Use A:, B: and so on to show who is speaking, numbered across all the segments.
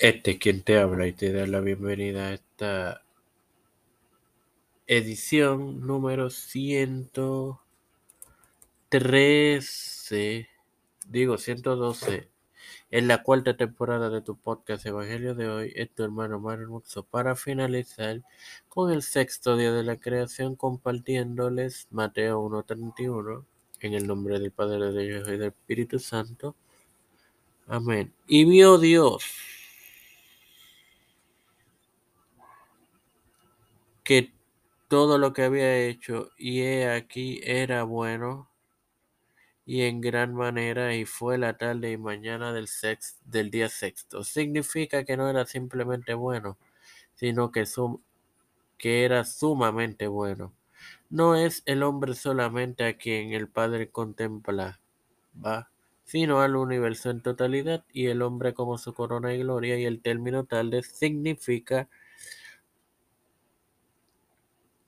A: Este es quien te habla y te da la bienvenida a esta edición número 113, digo 112, en la cuarta temporada de tu podcast Evangelio de hoy, es tu hermano Mario Muxo para finalizar con el sexto día de la creación compartiéndoles Mateo 1.31 en el nombre del Padre, de Dios y del Espíritu Santo. Amén. Y vio Dios que todo lo que había hecho, y he aquí era bueno, y en gran manera, y fue la tarde y mañana del, sex, del día sexto. Significa que no era simplemente bueno, sino que, sum, que era sumamente bueno. No es el hombre solamente a quien el Padre contempla, ¿va? sino al universo en totalidad, y el hombre como su corona y gloria, y el término tal significa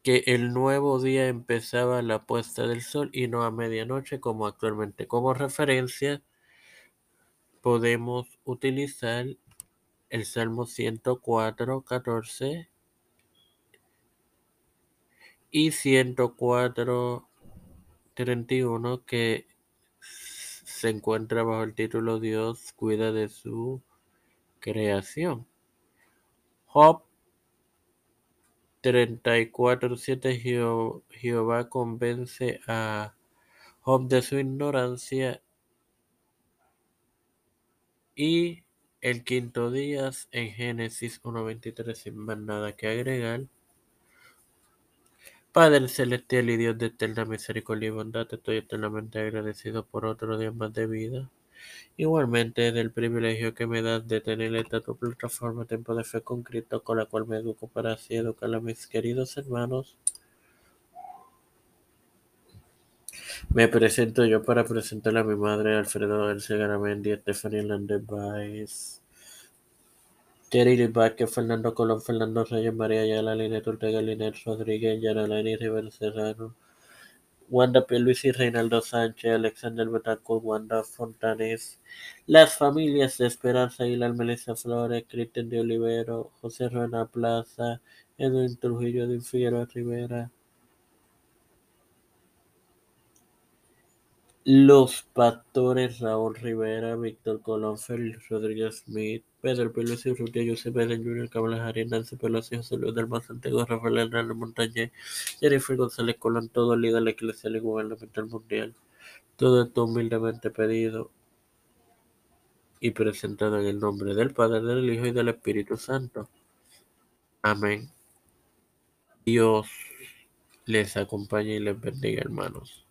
A: que el nuevo día empezaba la puesta del sol y no a medianoche como actualmente. Como referencia podemos utilizar el Salmo 104, 14 y 104, 31 que se encuentra bajo el título Dios cuida de su creación. Job 34.7 Jehová convence a Job de su ignorancia y el quinto día en Génesis 1.23 sin más nada que agregar. Padre celestial y Dios de eterna misericordia y bondad, estoy eternamente agradecido por otro día más de vida. Igualmente del privilegio que me das de tener esta tu plataforma Tiempo de Fe con Cristo, con la cual me educo para así educar a mis queridos hermanos. Me presento yo para presentar a mi madre, Alfredo Elce Garamendi, Stephanie Hernández Baez, Terry Vázquez, Fernando Colón, Fernando Reyes, María Ayala, Linet Ortega, Linet Rodríguez, Yanalani Rivera Serrano, Wanda P. Luis y Reinaldo Sánchez, Alexander Betancourt, Wanda Fontanes, las familias de Esperanza Aguilar, Melissa Flores, Cristian de Olivero, José Ruena Plaza, Edwin Trujillo de Figueroa Rivera, Los Pastores, Raúl Rivera, Víctor Colón, Félix Rodríguez Smith, Pedro Pelosi, Rutia, José Pedro Jr., Kamala Harris, Nancy Pelosi, José Luis del Más Antiguo, Rafael Hernández Montañez, Jennifer González Colón, todo líder Iglesia y Gubernamental Mundial. Todo esto humildemente pedido y presentado en el nombre del Padre, del Hijo y del Espíritu Santo. Amén. Dios les acompañe y les bendiga, hermanos.